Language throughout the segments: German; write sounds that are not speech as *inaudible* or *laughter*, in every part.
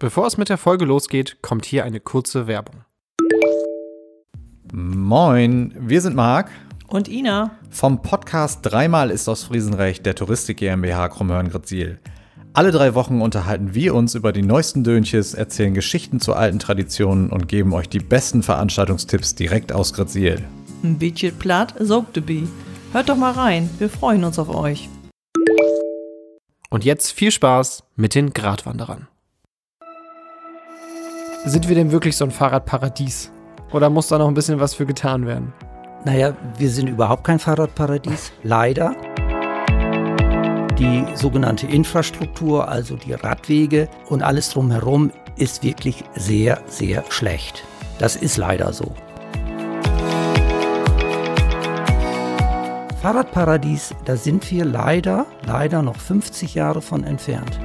Bevor es mit der Folge losgeht, kommt hier eine kurze Werbung. Moin, wir sind Marc Und Ina. vom Podcast Dreimal ist aus Friesenrecht der Touristik GmbH Krummhörn-Gretzil. Alle drei Wochen unterhalten wir uns über die neuesten Dönches, erzählen Geschichten zu alten Traditionen und geben euch die besten Veranstaltungstipps direkt aus Gretzil. Ein bisschen platt, saugt de Hört doch mal rein, wir freuen uns auf euch. Und jetzt viel Spaß mit den Gratwanderern. Sind wir denn wirklich so ein Fahrradparadies? Oder muss da noch ein bisschen was für getan werden? Naja, wir sind überhaupt kein Fahrradparadies, leider. Die sogenannte Infrastruktur, also die Radwege und alles drumherum, ist wirklich sehr, sehr schlecht. Das ist leider so. Fahrradparadies, da sind wir leider, leider noch 50 Jahre von entfernt.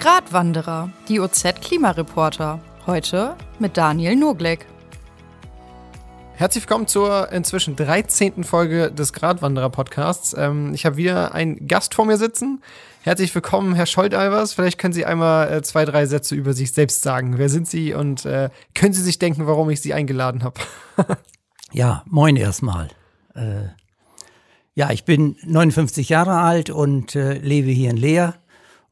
Gratwanderer, die OZ-Klimareporter. Heute mit Daniel Nurgleck. Herzlich willkommen zur inzwischen 13. Folge des Gratwanderer-Podcasts. Ähm, ich habe wieder einen Gast vor mir sitzen. Herzlich willkommen, Herr Scholtalvers. Vielleicht können Sie einmal äh, zwei, drei Sätze über sich selbst sagen. Wer sind Sie und äh, können Sie sich denken, warum ich Sie eingeladen habe? *laughs* Ja, moin erstmal. Äh, ja, ich bin 59 Jahre alt und äh, lebe hier in Leer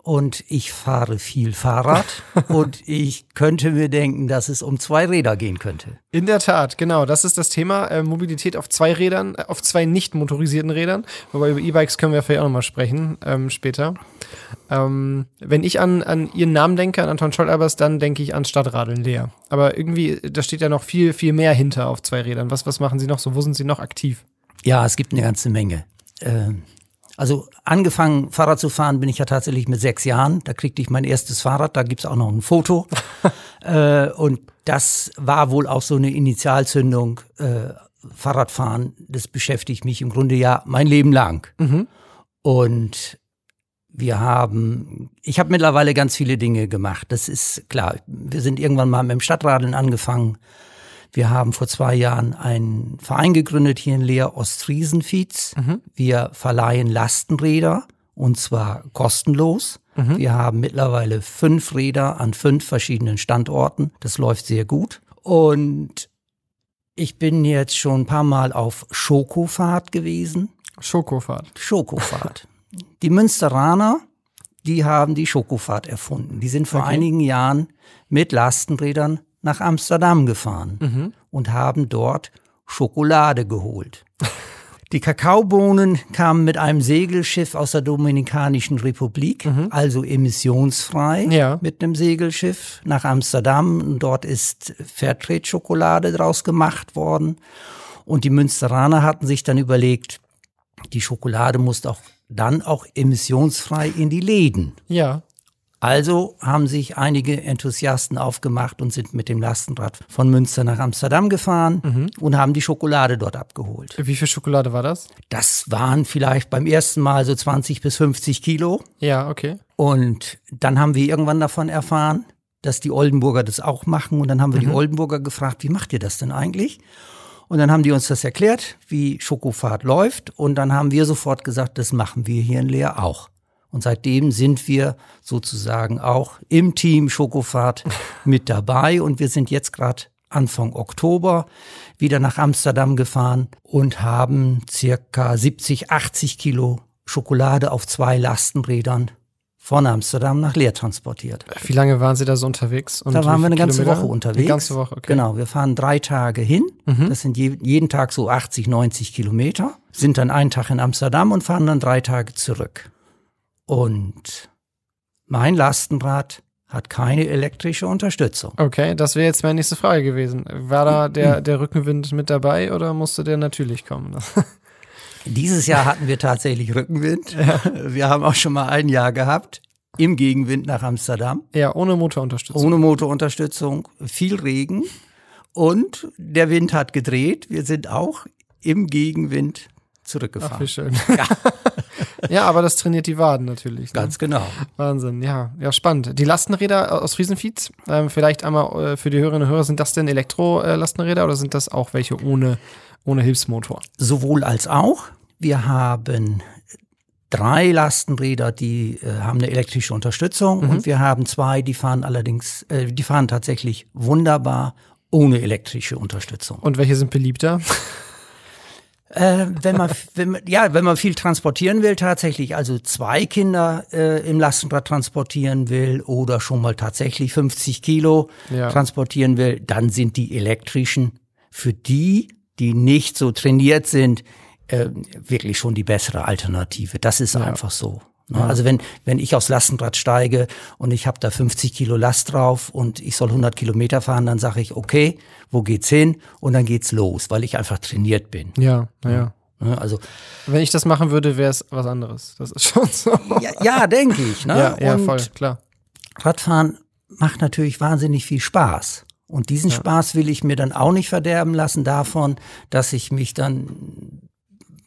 und ich fahre viel Fahrrad *laughs* und ich könnte mir denken, dass es um zwei Räder gehen könnte. In der Tat, genau. Das ist das Thema. Äh, Mobilität auf zwei Rädern, äh, auf zwei nicht motorisierten Rädern. Wobei über E-Bikes können wir vielleicht auch nochmal sprechen ähm, später. Ähm, wenn ich an, an Ihren Namen denke, an Anton Scholtalbers, dann denke ich an Stadtradeln leer. Aber irgendwie, da steht ja noch viel, viel mehr hinter auf zwei Rädern. Was, was machen Sie noch so? Wo sind Sie noch aktiv? Ja, es gibt eine ganze Menge. Ähm, also angefangen Fahrrad zu fahren bin ich ja tatsächlich mit sechs Jahren. Da kriegte ich mein erstes Fahrrad, da gibt's auch noch ein Foto. *laughs* äh, und das war wohl auch so eine Initialzündung. Äh, Fahrradfahren, das beschäftigt mich im Grunde ja mein Leben lang. Und wir haben, ich habe mittlerweile ganz viele Dinge gemacht. Das ist klar. Wir sind irgendwann mal mit dem Stadtradeln angefangen. Wir haben vor zwei Jahren einen Verein gegründet hier in Leer, Ostfriesenfiez. Wir verleihen Lastenräder und zwar kostenlos. Wir haben mittlerweile fünf Räder an fünf verschiedenen Standorten. Das läuft sehr gut. Und ich bin jetzt schon ein paar Mal auf Schokofahrt gewesen. Schokofahrt. Schokofahrt. *laughs* Die Münsteraner, die haben die Schokofahrt erfunden. Die sind vor Okay. einigen Jahren mit Lastenrädern nach Amsterdam gefahren und haben dort Schokolade geholt. *laughs* Die Kakaobohnen kamen mit einem Segelschiff aus der Dominikanischen Republik, also emissionsfrei, Ja. mit einem Segelschiff nach Amsterdam. Dort ist Fairtrade-Schokolade draus gemacht worden. Und die Münsteraner hatten sich dann überlegt, die Schokolade muss auch dann auch emissionsfrei in die Läden. Ja. Also haben sich einige Enthusiasten aufgemacht und sind mit dem Lastenrad von Münster nach Amsterdam gefahren und haben die Schokolade dort abgeholt. Wie viel Schokolade war das? Das waren vielleicht beim ersten Mal so 20 bis 50 Kilo. Ja, okay. Und dann haben wir irgendwann davon erfahren, dass die Oldenburger das auch machen. Und dann haben wir die Oldenburger gefragt, wie macht ihr das denn eigentlich? Und dann haben die uns das erklärt, wie Schokofahrt läuft. Und dann haben wir sofort gesagt, das machen wir hier in Leer auch. Und seitdem sind wir sozusagen auch im Team Schokofahrt *laughs* mit dabei. Und wir sind jetzt gerade Anfang Oktober wieder nach Amsterdam gefahren und haben circa 70, 80 Kilo Schokolade auf zwei Lastenrädern von Amsterdam nach Leer transportiert. Wie lange waren Sie da so unterwegs? Und Da waren wir eine ganze Kilometer? Woche unterwegs. Eine ganze Woche, okay. Mhm. Genau, wir fahren drei Tage hin. Das sind je, jeden Tag so 80, 90 Kilometer. Sind dann einen Tag in Amsterdam und fahren dann drei Tage zurück. Und mein Lastenrad hat keine elektrische Unterstützung. Okay, das wäre jetzt meine nächste Frage gewesen. War da der, der Rückenwind mit dabei oder musste der natürlich kommen? *laughs* Dieses Jahr hatten wir tatsächlich Rückenwind. Wir haben auch schon mal ein Jahr gehabt im Gegenwind nach Amsterdam. ja, ohne Motorunterstützung. Ohne Motorunterstützung, viel Regen und der Wind hat gedreht. Wir sind auch im Gegenwind Ach, wie zurückgefahren. schön. *laughs* Ja. aber das trainiert die Waden natürlich. Ne? Ganz genau. Wahnsinn, ja, ja, spannend. Die Lastenräder aus Friesenfiez, ähm, vielleicht einmal äh, für die Hörerinnen und Hörer, sind das denn Elektro-Lastenräder oder sind das auch welche ohne, ohne Hilfsmotor? Sowohl als auch. Wir haben drei Lastenräder, die äh, haben eine elektrische Unterstützung Mhm. und wir haben zwei, die fahren allerdings, äh, die fahren tatsächlich wunderbar ohne elektrische Unterstützung. Und welche sind beliebter? Äh, wenn man, wenn man, ja, wenn man viel transportieren will, tatsächlich, also zwei Kinder äh, im Lastenrad transportieren will oder schon mal tatsächlich 50 Kilo Ja. transportieren will, dann sind die elektrischen für die, die nicht so trainiert sind, äh, wirklich schon die bessere Alternative. Das ist einfach so. Ne? Also wenn, wenn ich aufs Lastenrad steige und ich habe da 50 Kilo Last drauf und ich soll 100 Kilometer fahren, dann sage ich, okay, wo geht's hin? Und dann geht's los, weil ich einfach trainiert bin. Ja, ja. Ne? Also Wenn ich das machen würde, wäre es was anderes. Das ist schon so. ja, ja denke ich. Ne? *laughs* Ja, ja, voll, klar. Radfahren macht natürlich wahnsinnig viel Spaß. Und diesen Spaß will ich mir dann auch nicht verderben lassen davon, dass ich mich dann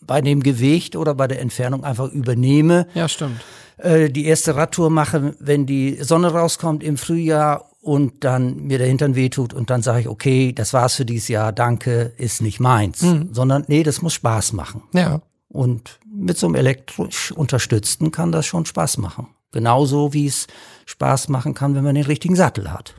bei dem Gewicht oder bei der Entfernung einfach übernehme, Ja, stimmt. äh, die erste Radtour mache, wenn die Sonne rauskommt im Frühjahr und dann mir der Hintern wehtut und dann sage ich, okay, das war's für dieses Jahr, danke, ist nicht meins. Sondern nee, das muss Spaß machen. Ja. Und mit so einem elektrisch unterstützten kann das schon Spaß machen. Genauso wie es Spaß machen kann, wenn man den richtigen Sattel hat.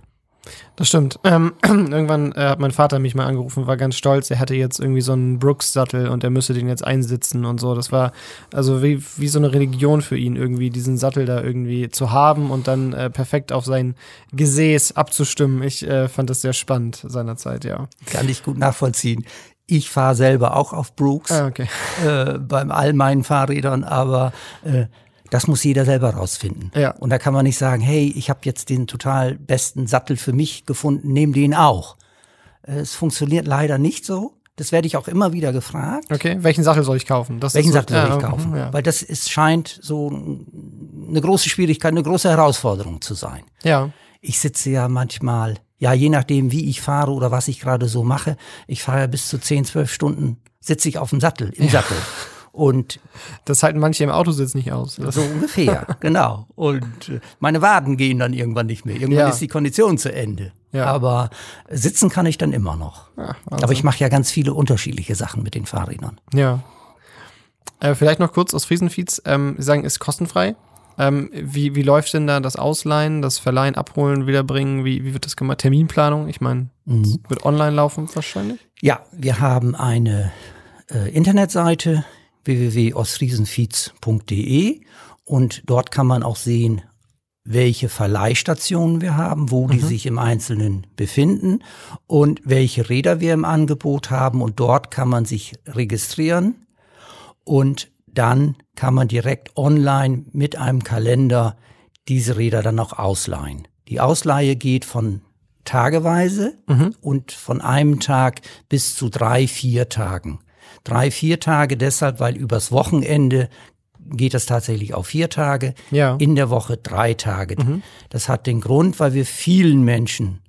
Das stimmt. Ähm, *clears throat* irgendwann äh, hat mein Vater mich mal angerufen, war ganz stolz. Er hatte jetzt irgendwie so einen Brooks-Sattel und er müsse den jetzt einsitzen und so. Das war also wie, wie so eine Religion für ihn, irgendwie diesen Sattel da irgendwie zu haben und dann äh, perfekt auf sein Gesäß abzustimmen. Ich äh, fand das sehr spannend seinerzeit, ja. Kann ich gut nachvollziehen. Ich fahre selber auch auf Brooks Ah, okay. äh, beim all meinen Fahrrädern, aber äh, das muss jeder selber rausfinden. Ja. Und da kann man nicht sagen, hey, ich habe jetzt den total besten Sattel für mich gefunden, nehm den auch. Es funktioniert leider nicht so. Das werde ich auch immer wieder gefragt. Okay, welchen Sattel soll ich kaufen? Das Welchen so- Sattel soll ja, ich kaufen? Ja. Weil das ist, scheint so eine große Schwierigkeit, eine große Herausforderung zu sein. ja. Ich sitze ja manchmal, ja, je nachdem, wie ich fahre oder was ich gerade so mache, ich fahre ja bis zu 10, 12 Stunden, sitze ich auf dem Sattel, im Sattel. *laughs* Und Das halten manche im Autositz nicht aus. Das, *laughs* so ungefähr, genau. Und äh, meine Waden gehen dann irgendwann nicht mehr. Irgendwann Ja. ist die Kondition zu Ende. Ja. Aber sitzen kann ich dann immer noch. ja, Aber ich mache ja ganz viele unterschiedliche Sachen mit den Fahrrädern. Ja. Äh, vielleicht noch kurz aus Friesenfeeds. Ähm, Sie sagen, ist kostenfrei. Ähm, wie, wie läuft denn da das Ausleihen, das Verleihen, Abholen, Wiederbringen? Wie, wie wird das gemacht? Terminplanung? Ich meine, es wird online laufen wahrscheinlich. Ja, wir haben eine äh, Internetseite www.ostfriesenfeeds.de und dort kann man auch sehen, welche Verleihstationen wir haben, wo die sich im Einzelnen befinden und welche Räder wir im Angebot haben und dort kann man sich registrieren und dann kann man direkt online mit einem Kalender diese Räder dann auch ausleihen. Die Ausleihe geht von tageweise und von einem Tag bis zu drei, vier Tagen. Drei, vier Tage deshalb, weil übers Wochenende geht das tatsächlich auf vier Tage, Ja. in der Woche drei Tage. Das hat den Grund, weil wir vielen Menschen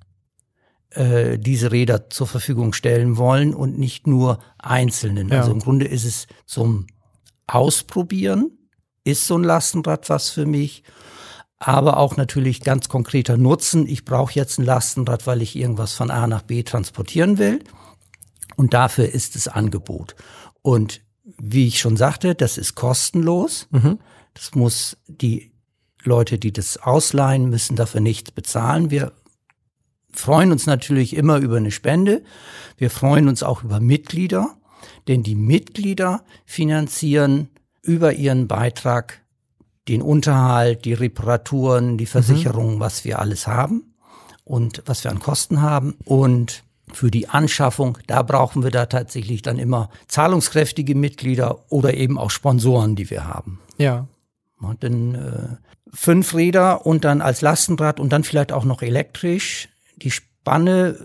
äh, diese Räder zur Verfügung stellen wollen und nicht nur Einzelnen. Ja. Also im Grunde ist es zum Ausprobieren, ist so ein Lastenrad was für mich, aber auch natürlich ganz konkreter Nutzen. Ich brauche jetzt ein Lastenrad, weil ich irgendwas von A nach B transportieren will. Und dafür ist es Angebot. Und wie ich schon sagte, das ist kostenlos. Das muss die Leute, die das ausleihen, müssen dafür nichts bezahlen. Wir freuen uns natürlich immer über eine Spende. Wir freuen uns auch über Mitglieder, denn die Mitglieder finanzieren über ihren Beitrag den Unterhalt, die Reparaturen, die Versicherungen, was wir alles haben und was wir an Kosten haben. Und für die Anschaffung, da brauchen wir da tatsächlich dann immer zahlungskräftige Mitglieder oder eben auch Sponsoren, die wir haben. Ja. Ja, denn äh, fünf Räder und dann als Lastenrad und dann vielleicht auch noch elektrisch. Die Spanne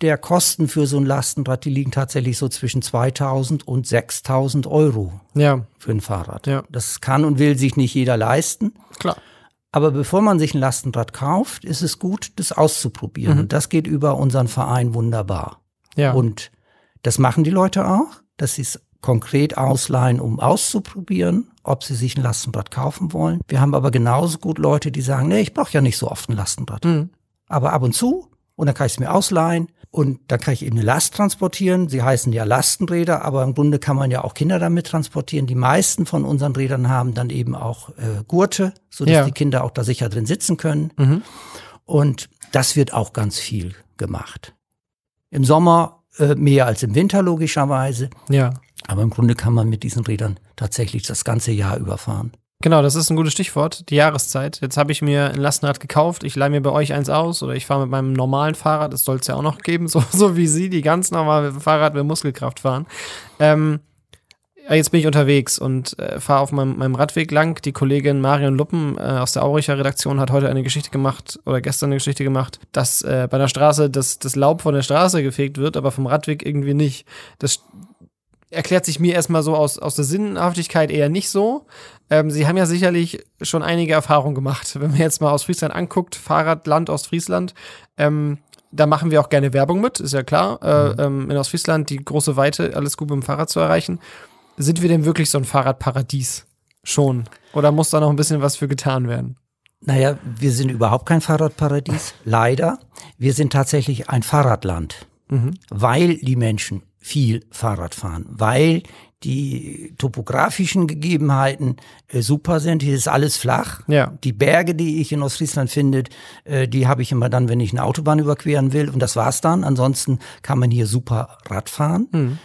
der Kosten für so ein Lastenrad, die liegen tatsächlich so zwischen 2000 und 6000 Euro Ja, für ein Fahrrad. Ja. Das kann und will sich nicht jeder leisten. klar. Aber bevor man sich ein Lastenrad kauft, ist es gut, das auszuprobieren. Und das geht über unseren Verein wunderbar. Ja. Und das machen die Leute auch, dass sie es konkret ausleihen, um auszuprobieren, ob sie sich ein Lastenrad kaufen wollen. Wir haben aber genauso gut Leute, die sagen, nee, ich brauche ja nicht so oft ein Lastenrad. Aber ab und zu, und dann kann ich es mir ausleihen Und da kann ich eben eine Last transportieren. Sie heißen ja Lastenräder, aber im Grunde kann man ja auch Kinder damit transportieren. Die meisten von unseren Rädern haben dann eben auch äh, Gurte, sodass Ja. die Kinder auch da sicher drin sitzen können. Mhm. Und das wird auch ganz viel gemacht. Im Sommer äh, mehr als im Winter logischerweise. Ja. Aber im Grunde kann man mit diesen Rädern tatsächlich das ganze Jahr überfahren. Genau, das ist ein gutes Stichwort, die Jahreszeit. Jetzt habe ich mir ein Lastenrad gekauft, ich leihe mir bei euch eins aus oder ich fahre mit meinem normalen Fahrrad, das soll es ja auch noch geben, *laughs* so, so wie Sie, die ganz normale Fahrrad mit Muskelkraft fahren. Ähm, ja, jetzt bin ich unterwegs und äh, fahre auf meinem, meinem Radweg lang. Die Kollegin Marion Luppen äh, aus der Auricher Redaktion hat heute eine Geschichte gemacht oder gestern eine Geschichte gemacht, dass äh, bei der Straße das, das Laub von der Straße gefegt wird, aber vom Radweg irgendwie nicht. Das erklärt sich mir erstmal so aus, aus der Sinnhaftigkeit eher nicht so. Ähm, Sie haben ja sicherlich schon einige Erfahrungen gemacht. Wenn man jetzt mal aus Friesland anguckt, Fahrradland Ostfriesland, ähm, da machen wir auch gerne Werbung mit, ist ja klar. Äh, ähm, in Ostfriesland die große Weite, alles gut mit dem Fahrrad zu erreichen. Sind wir denn wirklich so ein Fahrradparadies? Schon. Oder muss da noch ein bisschen was für getan werden? Naja, wir sind überhaupt kein Fahrradparadies, *laughs* leider. Wir sind tatsächlich ein Fahrradland, weil die Menschen viel Fahrrad fahren, weil die topografischen Gegebenheiten äh, super sind. Hier ist alles flach. Ja. Die Berge, die ich in Ostfriesland finde, äh, die habe ich immer dann, wenn ich eine Autobahn überqueren will. Und das war's dann. Ansonsten kann man hier super Rad fahren.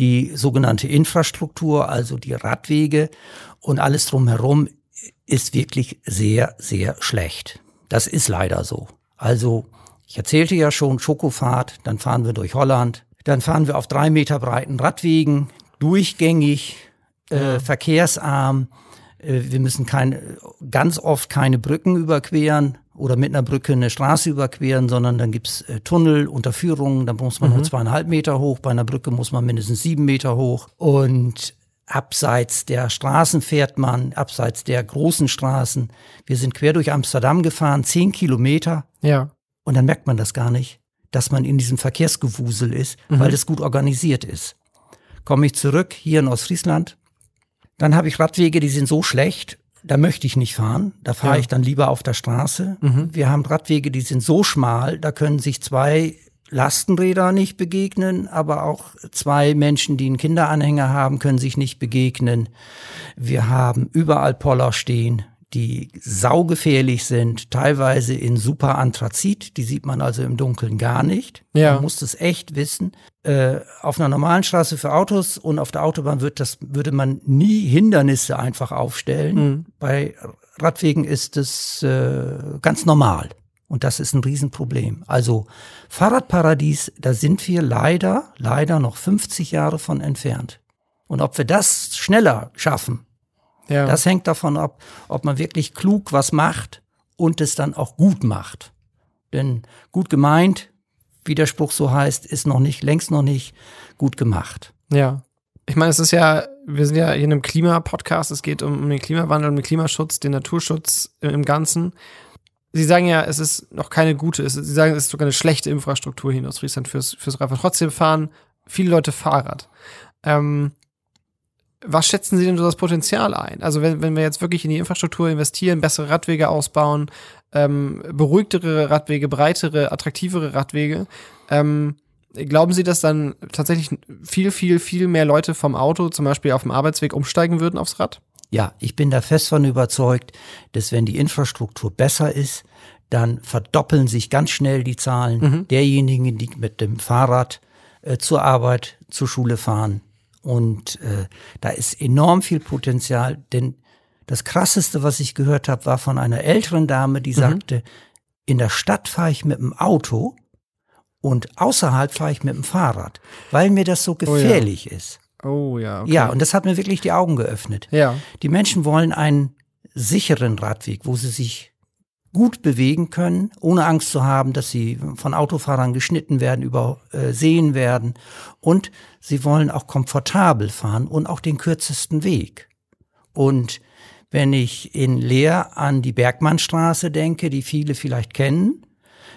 Die sogenannte Infrastruktur, also die Radwege und alles drumherum ist wirklich sehr, sehr schlecht. Das ist leider so. Also, ich erzählte ja schon, Schokofahrt, dann fahren wir durch Holland, dann fahren wir auf drei Meter breiten Radwegen, durchgängig, äh, verkehrsarm. Äh, wir müssen keine, ganz oft keine Brücken überqueren oder mit einer Brücke eine Straße überqueren, sondern dann gibt's äh, Tunnel, Unterführungen, da muss man nur zweieinhalb Meter hoch, bei einer Brücke muss man mindestens sieben Meter hoch. Und abseits der Straßen fährt man, abseits der großen Straßen. Wir sind quer durch Amsterdam gefahren, zehn Kilometer. Ja. Und dann merkt man das gar nicht, dass man in diesem Verkehrsgewusel ist, weil das gut organisiert ist. Komme ich zurück hier in Ostfriesland, dann habe ich Radwege, die sind so schlecht, da möchte ich nicht fahren. Da fahre Ja. ich dann lieber auf der Straße. Wir haben Radwege, die sind so schmal, da können sich zwei Lastenräder nicht begegnen, aber auch zwei Menschen, die einen Kinderanhänger haben, können sich nicht begegnen. Wir haben überall Poller stehen, die saugefährlich sind, teilweise in super Anthrazit, die sieht man also im Dunkeln gar nicht. Ja. Man muss das echt wissen. Äh, auf einer normalen Straße für Autos und auf der Autobahn wird das, würde man nie Hindernisse einfach aufstellen. Bei Radwegen ist es äh, ganz normal. Und das ist ein Riesenproblem. Also Fahrradparadies, da sind wir leider, leider noch 50 Jahre von entfernt. Und ob wir das schneller schaffen, Ja. das hängt davon ab, ob man wirklich klug was macht und es dann auch gut macht. Denn gut gemeint, wie der Spruch so heißt, ist noch nicht, längst noch nicht gut gemacht. Ja. Ich meine, es ist ja, wir sind ja hier in einem Klimapodcast, es geht um, um den Klimawandel, um den Klimaschutz, den Naturschutz im, Ganzen. Sie sagen ja, es ist noch keine gute, es, Sie sagen, es ist sogar eine schlechte Infrastruktur hier in Ostfriesland fürs, fürs Radfahren. Trotzdem fahren viele Leute Fahrrad. Ähm, was schätzen Sie denn so das Potenzial ein? Also wenn, wenn wir jetzt wirklich in die Infrastruktur investieren, bessere Radwege ausbauen, ähm, beruhigtere Radwege, breitere, attraktivere Radwege, ähm, glauben Sie, dass dann tatsächlich viel, viel, viel mehr Leute vom Auto zum Beispiel auf dem Arbeitsweg umsteigen würden aufs Rad? Ja, ich bin da fest von überzeugt, dass wenn die Infrastruktur besser ist, dann verdoppeln sich ganz schnell die Zahlen derjenigen, die mit dem Fahrrad äh, zur Arbeit, zur Schule fahren. Und äh, da ist enorm viel Potenzial, denn das Krasseste, was ich gehört habe, war von einer älteren Dame, die sagte, in der Stadt fahre ich mit dem Auto und außerhalb fahre ich mit dem Fahrrad, weil mir das so ja. gefährlich ist. Oh ja, okay. Ja, und das hat mir wirklich die Augen geöffnet. Ja. Die Menschen wollen einen sicheren Radweg, wo sie sich gut bewegen können, ohne Angst zu haben, dass sie von Autofahrern geschnitten werden, übersehen werden. Und sie wollen auch komfortabel fahren und auch den kürzesten Weg. Und wenn ich in Leer an die Bergmannstraße denke, die viele vielleicht kennen,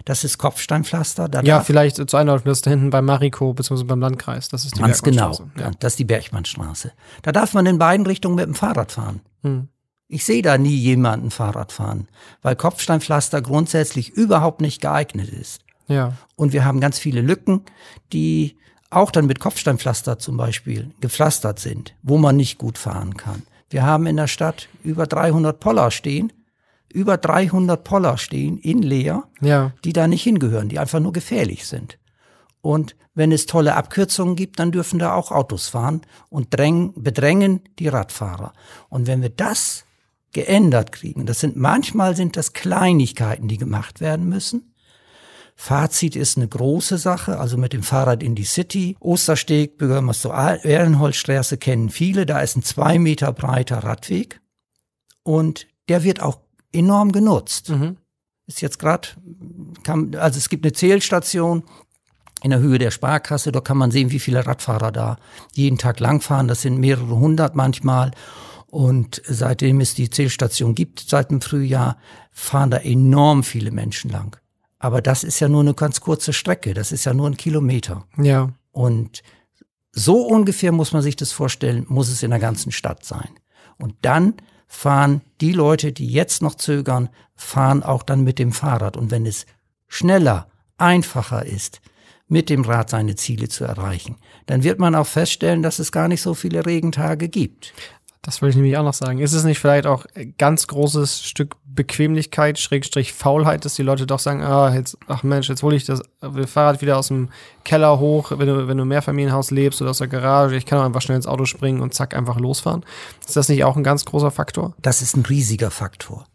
das ist Kopfsteinpflaster. Da Ja, vielleicht zur Einordnung, das ist da hinten beim Mariko bzw. beim Landkreis. Das ist die Ganz genau. Ja. Das ist die Bergmannstraße. Da darf man in beiden Richtungen mit dem Fahrrad fahren. Hm. Ich sehe da nie jemanden Fahrrad fahren, weil Kopfsteinpflaster grundsätzlich überhaupt nicht geeignet ist. Ja. Und wir haben ganz viele Lücken, die auch dann mit Kopfsteinpflaster zum Beispiel gepflastert sind, wo man nicht gut fahren kann. Wir haben in der Stadt über 300 Poller stehen, über 300 Poller stehen in Leer, Ja. die da nicht hingehören, die einfach nur gefährlich sind. Und wenn es tolle Abkürzungen gibt, dann dürfen da auch Autos fahren und drängen, bedrängen die Radfahrer. Und wenn wir das geändert kriegen, das sind manchmal sind das Kleinigkeiten, die gemacht werden müssen. Fazit ist eine große Sache, also mit dem Fahrrad in die City. Ostersteg, Bürgermeister Ehrenholzstraße kennen viele, da ist ein zwei Meter breiter Radweg und der wird auch enorm genutzt. Mhm. Ist jetzt gerade, also es gibt eine Zählstation in der Höhe der Sparkasse, da kann man sehen, wie viele Radfahrer da jeden Tag langfahren. Das sind mehrere hundert manchmal. Und seitdem es die Zählstation gibt, seit dem Frühjahr, fahren da enorm viele Menschen lang. Aber das ist ja nur eine ganz kurze Strecke, das ist ja nur ein Kilometer. Ja. Und so ungefähr muss man sich das vorstellen, muss es in der ganzen Stadt sein. Und dann fahren die Leute, die jetzt noch zögern, fahren auch dann mit dem Fahrrad. Und wenn es schneller, einfacher ist, mit dem Rad seine Ziele zu erreichen, dann wird man auch feststellen, dass es gar nicht so viele Regentage gibt. Das wollte ich nämlich auch noch sagen. Ist es nicht vielleicht auch ein ganz großes Stück Bequemlichkeit, Schrägstrich Faulheit, dass die Leute doch sagen, ah, jetzt, ach Mensch, jetzt hole ich das Fahrrad wieder aus dem Keller hoch, wenn du, wenn du im Mehrfamilienhaus lebst oder aus der Garage, ich kann auch einfach schnell ins Auto springen und zack, einfach losfahren. Ist das nicht auch ein ganz großer Faktor? Das ist ein riesiger Faktor.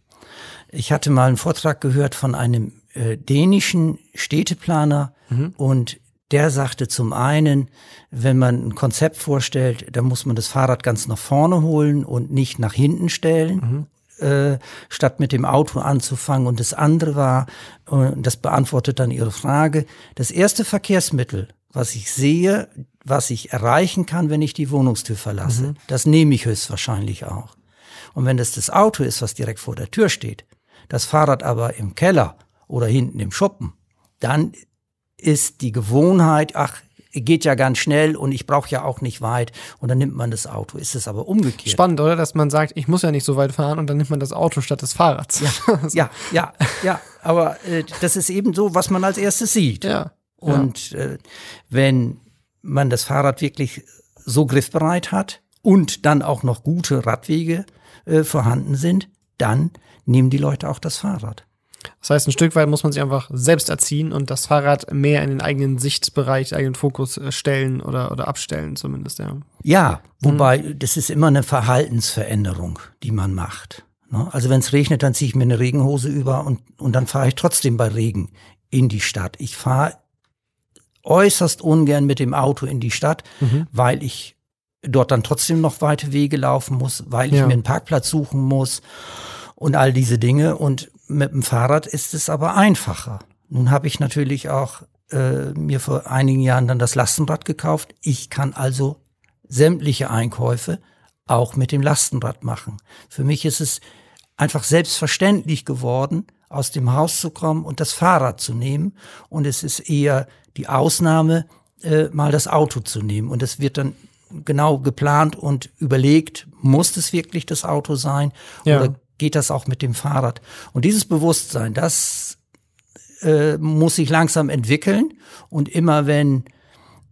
Ich hatte mal einen Vortrag gehört von einem äh, dänischen Städteplaner und der sagte zum einen, wenn man ein Konzept vorstellt, dann muss man das Fahrrad ganz nach vorne holen und nicht nach hinten stellen, äh, statt mit dem Auto anzufangen. Und das andere war, und das beantwortet dann Ihre Frage, das erste Verkehrsmittel, was ich sehe, was ich erreichen kann, wenn ich die Wohnungstür verlasse, das nehme ich höchstwahrscheinlich auch. Und wenn das das Auto ist, was direkt vor der Tür steht, das Fahrrad aber im Keller oder hinten im Schuppen, dann ist die Gewohnheit, ach, geht ja ganz schnell und ich brauche ja auch nicht weit und dann nimmt man das Auto. Ist es aber umgekehrt. Spannend, oder? Dass man sagt, ich muss ja nicht so weit fahren und dann nimmt man das Auto statt des Fahrrads. Ja, *laughs* ja, ja, ja. Aber äh, das ist eben so, was man als erstes sieht. Ja. Und äh, wenn man das Fahrrad wirklich so griffbereit hat und dann auch noch gute Radwege äh, vorhanden sind, dann nehmen die Leute auch das Fahrrad. Das heißt, ein Stück weit muss man sich einfach selbst erziehen und das Fahrrad mehr in den eigenen Sichtbereich, eigenen Fokus äh, stellen oder, oder abstellen zumindest, ja. Ja, wobei das ist immer eine Verhaltensveränderung, die man macht. Ne? Also wenn es regnet, dann ziehe ich mir eine Regenhose über und, und dann fahre ich trotzdem bei Regen in die Stadt. Ich fahre äußerst ungern mit dem Auto in die Stadt, weil ich dort dann trotzdem noch weite Wege laufen muss, weil ich Ja. mir einen Parkplatz suchen muss und all diese Dinge. Und mit dem Fahrrad ist es aber einfacher. Nun habe ich natürlich auch äh, mir vor einigen Jahren dann das Lastenrad gekauft. Ich kann also sämtliche Einkäufe auch mit dem Lastenrad machen. Für mich ist es einfach selbstverständlich geworden, aus dem Haus zu kommen und das Fahrrad zu nehmen. Und es ist eher die Ausnahme, äh, mal das Auto zu nehmen. Und es wird dann genau geplant und überlegt, muss es wirklich das Auto sein Ja. oder geht das auch mit dem Fahrrad? Und dieses Bewusstsein, das äh, muss sich langsam entwickeln. Und immer wenn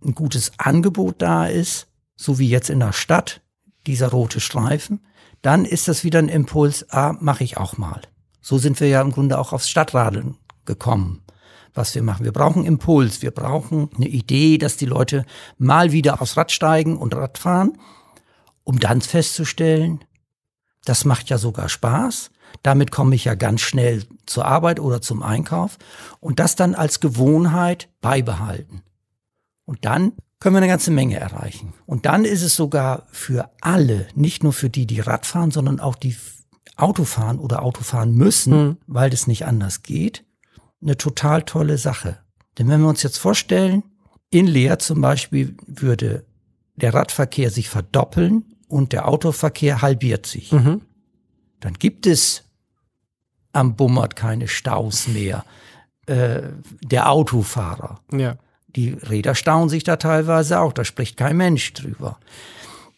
ein gutes Angebot da ist, so wie jetzt in der Stadt, dieser rote Streifen, dann ist das wieder ein Impuls, ah, mache ich auch mal. So sind wir ja im Grunde auch aufs Stadtradeln gekommen, was wir machen. Wir brauchen Impuls, wir brauchen eine Idee, dass die Leute mal wieder aufs Rad steigen und Rad fahren, um dann festzustellen, das macht ja sogar Spaß. Damit komme ich ja ganz schnell zur Arbeit oder zum Einkauf und das dann als Gewohnheit beibehalten. Und dann können wir eine ganze Menge erreichen. Und dann ist es sogar für alle, nicht nur für die, die Rad fahren, sondern auch die Auto fahren oder Auto fahren müssen, weil das nicht anders geht, eine total tolle Sache. Denn wenn wir uns jetzt vorstellen, in Leer zum Beispiel würde der Radverkehr sich verdoppeln und der Autoverkehr halbiert sich. Dann gibt es am Bummert keine Staus mehr. Äh, der Autofahrer. Ja. Die Räder stauen sich da teilweise auch, da spricht kein Mensch drüber.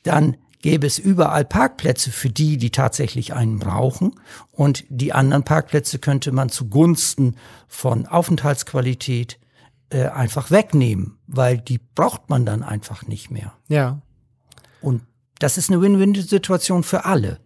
Dann gäbe es überall Parkplätze für die, die tatsächlich einen brauchen. Und die anderen Parkplätze könnte man zugunsten von Aufenthaltsqualität äh, einfach wegnehmen, weil die braucht man dann einfach nicht mehr. Ja. Und das ist eine Win-Win-Situation für alle.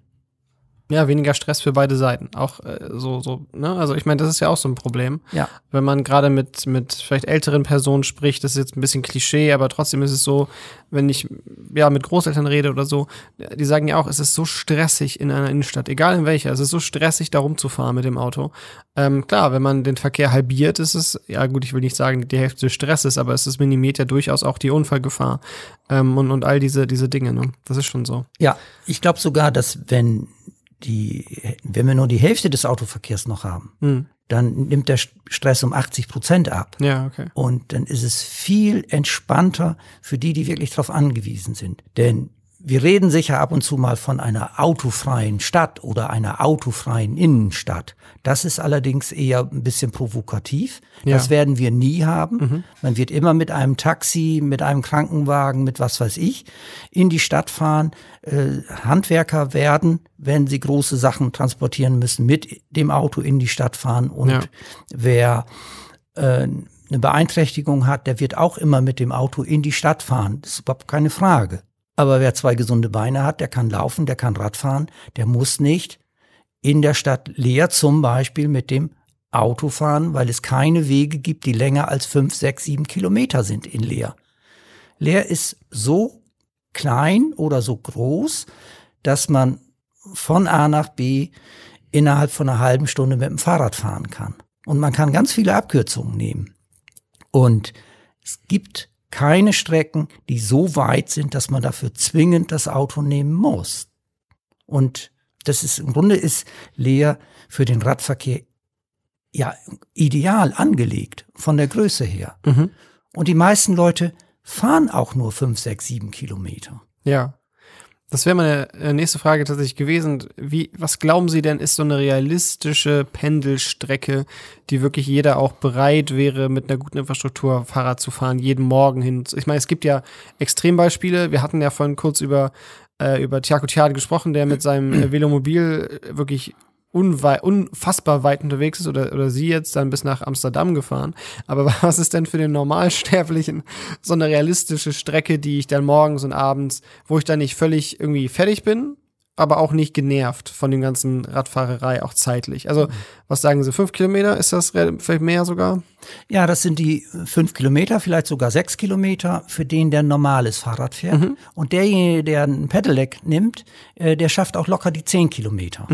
Ja, weniger Stress für beide Seiten. Auch äh, so, so, ne? Also ich meine, das ist ja auch so ein Problem. Ja. Wenn man gerade mit, mit vielleicht älteren Personen spricht, das ist jetzt ein bisschen Klischee, aber trotzdem ist es so, wenn ich ja mit Großeltern rede oder so, die sagen ja auch, es ist so stressig in einer Innenstadt, egal in welcher, es ist so stressig, da rumzufahren mit dem Auto. Ähm, klar, wenn man den Verkehr halbiert, ist es, ja gut, ich will nicht sagen, die Hälfte des Stresses, aber es ist minimiert ja durchaus auch die Unfallgefahr ähm, und, und all diese, diese Dinge, ne? Das ist schon so. Ja, ich glaube sogar, dass wenn die, wenn wir nur die Hälfte des Autoverkehrs noch haben, Hm. dann nimmt der Stress um 80 Prozent ab. Ja, okay. Und dann ist es viel entspannter für die, die wirklich darauf angewiesen sind. Denn wir reden sicher ab und zu mal von einer autofreien Stadt oder einer autofreien Innenstadt. Das ist allerdings eher ein bisschen provokativ. Das Ja. werden wir nie haben. Man wird immer mit einem Taxi, mit einem Krankenwagen, mit was weiß ich, in die Stadt fahren. Äh, Handwerker werden, wenn sie große Sachen transportieren müssen, mit dem Auto in die Stadt fahren. Und Ja. wer äh, eine Beeinträchtigung hat, der wird auch immer mit dem Auto in die Stadt fahren. Das ist überhaupt keine Frage. Aber wer zwei gesunde Beine hat, der kann laufen, der kann Rad fahren, der muss nicht in der Stadt leer zum Beispiel mit dem Auto fahren, weil es keine Wege gibt, die länger als fünf, sechs, sieben Kilometer sind in Leer. Leer ist so klein oder so groß, dass man von A nach B innerhalb von einer halben Stunde mit dem Fahrrad fahren kann. Und man kann ganz viele Abkürzungen nehmen. Und es gibt keine Strecken, die so weit sind, dass man dafür zwingend das Auto nehmen muss. Und das ist im Grunde ist Leer für den Radverkehr ja ideal angelegt von der Größe her. Mhm. Und die meisten Leute fahren auch nur fünf, sechs, sieben Kilometer. Ja. Das wäre meine äh, nächste Frage tatsächlich gewesen. Wie, was glauben Sie denn, ist so eine realistische Pendelstrecke, die wirklich jeder auch bereit wäre, mit einer guten Infrastruktur Fahrrad zu fahren, jeden Morgen hin? Ich meine, es gibt ja Extrembeispiele. Wir hatten ja vorhin kurz über, äh, über Tiago Tiade gesprochen, der mit seinem äh, Velomobil äh, wirklich unfassbar weit unterwegs ist oder, oder sie jetzt dann bis nach Amsterdam gefahren. Aber *laughs* was ist denn für den Normalsterblichen so eine realistische Strecke, die ich dann morgens und abends, wo ich dann nicht völlig irgendwie fertig bin, aber auch nicht genervt von dem ganzen Radfahrerei, auch zeitlich. Also, was sagen Sie, fünf Kilometer? Ist das vielleicht mehr sogar? Ja, das sind die fünf Kilometer, vielleicht sogar sechs Kilometer, für den der normales Fahrrad fährt. Und derjenige, der ein Pedelec nimmt, äh, der schafft auch locker die zehn Kilometer.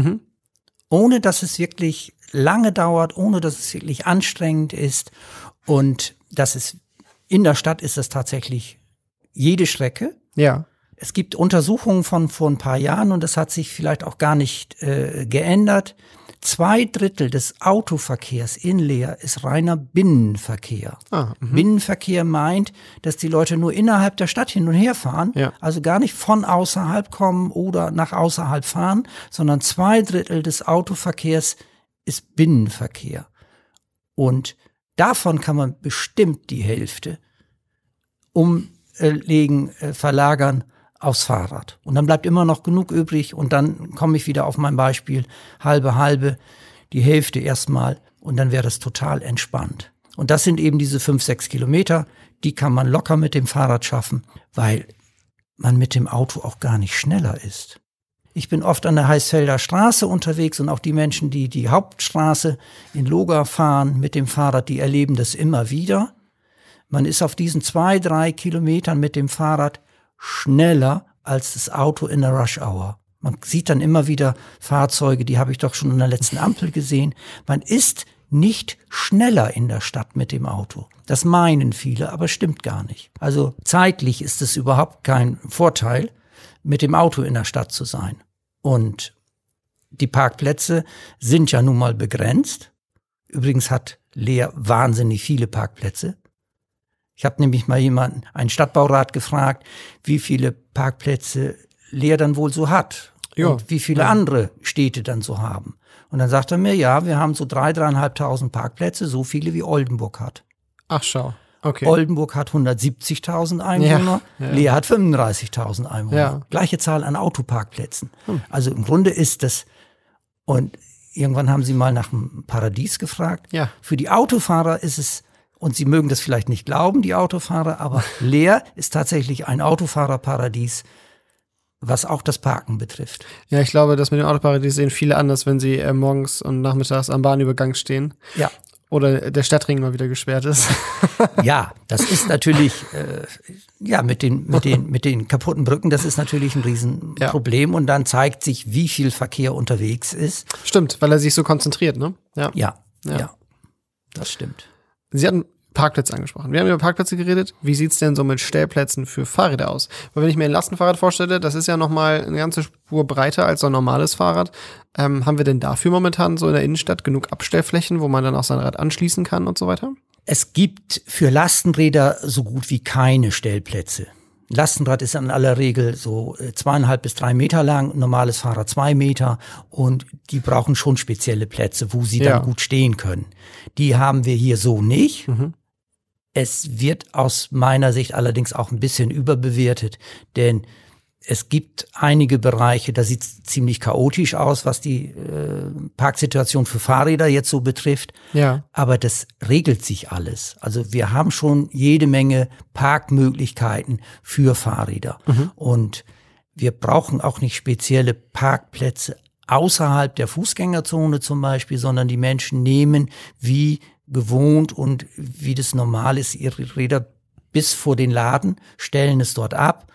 Ohne dass es wirklich lange dauert, ohne dass es wirklich anstrengend ist. Und das ist, in der Stadt ist das tatsächlich jede Strecke. Ja. Es gibt Untersuchungen von vor ein paar Jahren und das hat sich vielleicht auch gar nicht äh, geändert. Zwei Drittel des Autoverkehrs in Leer ist reiner Binnenverkehr. Ah, Binnenverkehr meint, dass die Leute nur innerhalb der Stadt hin und her fahren, Ja. also gar nicht von außerhalb kommen oder nach außerhalb fahren, sondern zwei Drittel des Autoverkehrs ist Binnenverkehr. Und davon kann man bestimmt die Hälfte umlegen, äh, verlagern aufs Fahrrad. Und dann bleibt immer noch genug übrig und dann komme ich wieder auf mein Beispiel, halbe, halbe, die Hälfte erstmal und dann wäre das total entspannt. Und das sind eben diese fünf, sechs Kilometer, die kann man locker mit dem Fahrrad schaffen, weil man mit dem Auto auch gar nicht schneller ist. Ich bin oft an der Heißfelder Straße unterwegs und auch die Menschen, die die Hauptstraße in Loga fahren mit dem Fahrrad, die erleben das immer wieder. Man ist auf diesen zwei, drei Kilometern mit dem Fahrrad schneller als das Auto in der Rush Hour. Man sieht dann immer wieder Fahrzeuge, die habe ich doch schon in der letzten Ampel gesehen. Man ist nicht schneller in der Stadt mit dem Auto. Das meinen viele, aber stimmt gar nicht. Also zeitlich ist es überhaupt kein Vorteil, mit dem Auto in der Stadt zu sein. Und die Parkplätze sind ja nun mal begrenzt. Übrigens hat Leer wahnsinnig viele Parkplätze. Ich habe nämlich mal jemanden, einen Stadtbaurat gefragt, wie viele Parkplätze Leer dann wohl so hat Ja, und wie viele ja. andere Städte dann so haben. Und dann sagt er mir, ja, wir haben so drei, dreieinhalbtausend Parkplätze, so viele wie Oldenburg hat. Ach, schau. Okay. Oldenburg hat 170.000 Einwohner, Ja, ja. Leer hat 35.000 Einwohner. Ja. Hm. Gleiche Zahl an Autoparkplätzen. Also im Grunde ist das, und irgendwann haben sie mal nach dem Paradies gefragt. Ja. Für die Autofahrer ist es, und sie mögen das vielleicht nicht glauben, die Autofahrer, aber *laughs* Leer ist tatsächlich ein Autofahrerparadies, was auch das Parken betrifft. Ja, ich glaube, das mit dem Autoparadies sehen viele anders, wenn sie äh, morgens und nachmittags am Bahnübergang stehen Ja. oder der Stadtring mal wieder gesperrt ist. *laughs* Ja, das ist natürlich, *laughs* äh, ja, mit den, mit, den, mit den kaputten Brücken, das ist natürlich ein Riesenproblem. Und dann zeigt sich, wie viel Verkehr unterwegs ist. Stimmt, weil er sich so konzentriert, ne? Ja. Ja, Ja. ja, das stimmt. Sie hatten Parkplätze angesprochen. Wir haben über Parkplätze geredet. Wie sieht's denn so mit Stellplätzen für Fahrräder aus? Weil wenn ich mir ein Lastenfahrrad vorstelle, das ist ja nochmal eine ganze Spur breiter als so ein normales Fahrrad. Ähm, haben wir denn dafür momentan so in der Innenstadt genug Abstellflächen, wo man dann auch sein Rad anschließen kann und so weiter? Es gibt für Lastenräder so gut wie keine Stellplätze. Lastenrad ist in aller Regel so äh, zweieinhalb bis drei Meter lang, normales Fahrrad zwei Meter und die brauchen schon spezielle Plätze, wo sie Ja. dann gut stehen können. Die haben wir hier so nicht. Es wird aus meiner Sicht allerdings auch ein bisschen überbewertet, denn es gibt einige Bereiche, da sieht es ziemlich chaotisch aus, was die äh, Parksituation für Fahrräder jetzt so betrifft. Ja. Aber das regelt sich alles. Also wir haben schon jede Menge Parkmöglichkeiten für Fahrräder. Und wir brauchen auch nicht spezielle Parkplätze außerhalb der Fußgängerzone zum Beispiel, sondern die Menschen nehmen wie gewohnt und wie das normal ist, ihre Räder bis vor den Laden, stellen es dort ab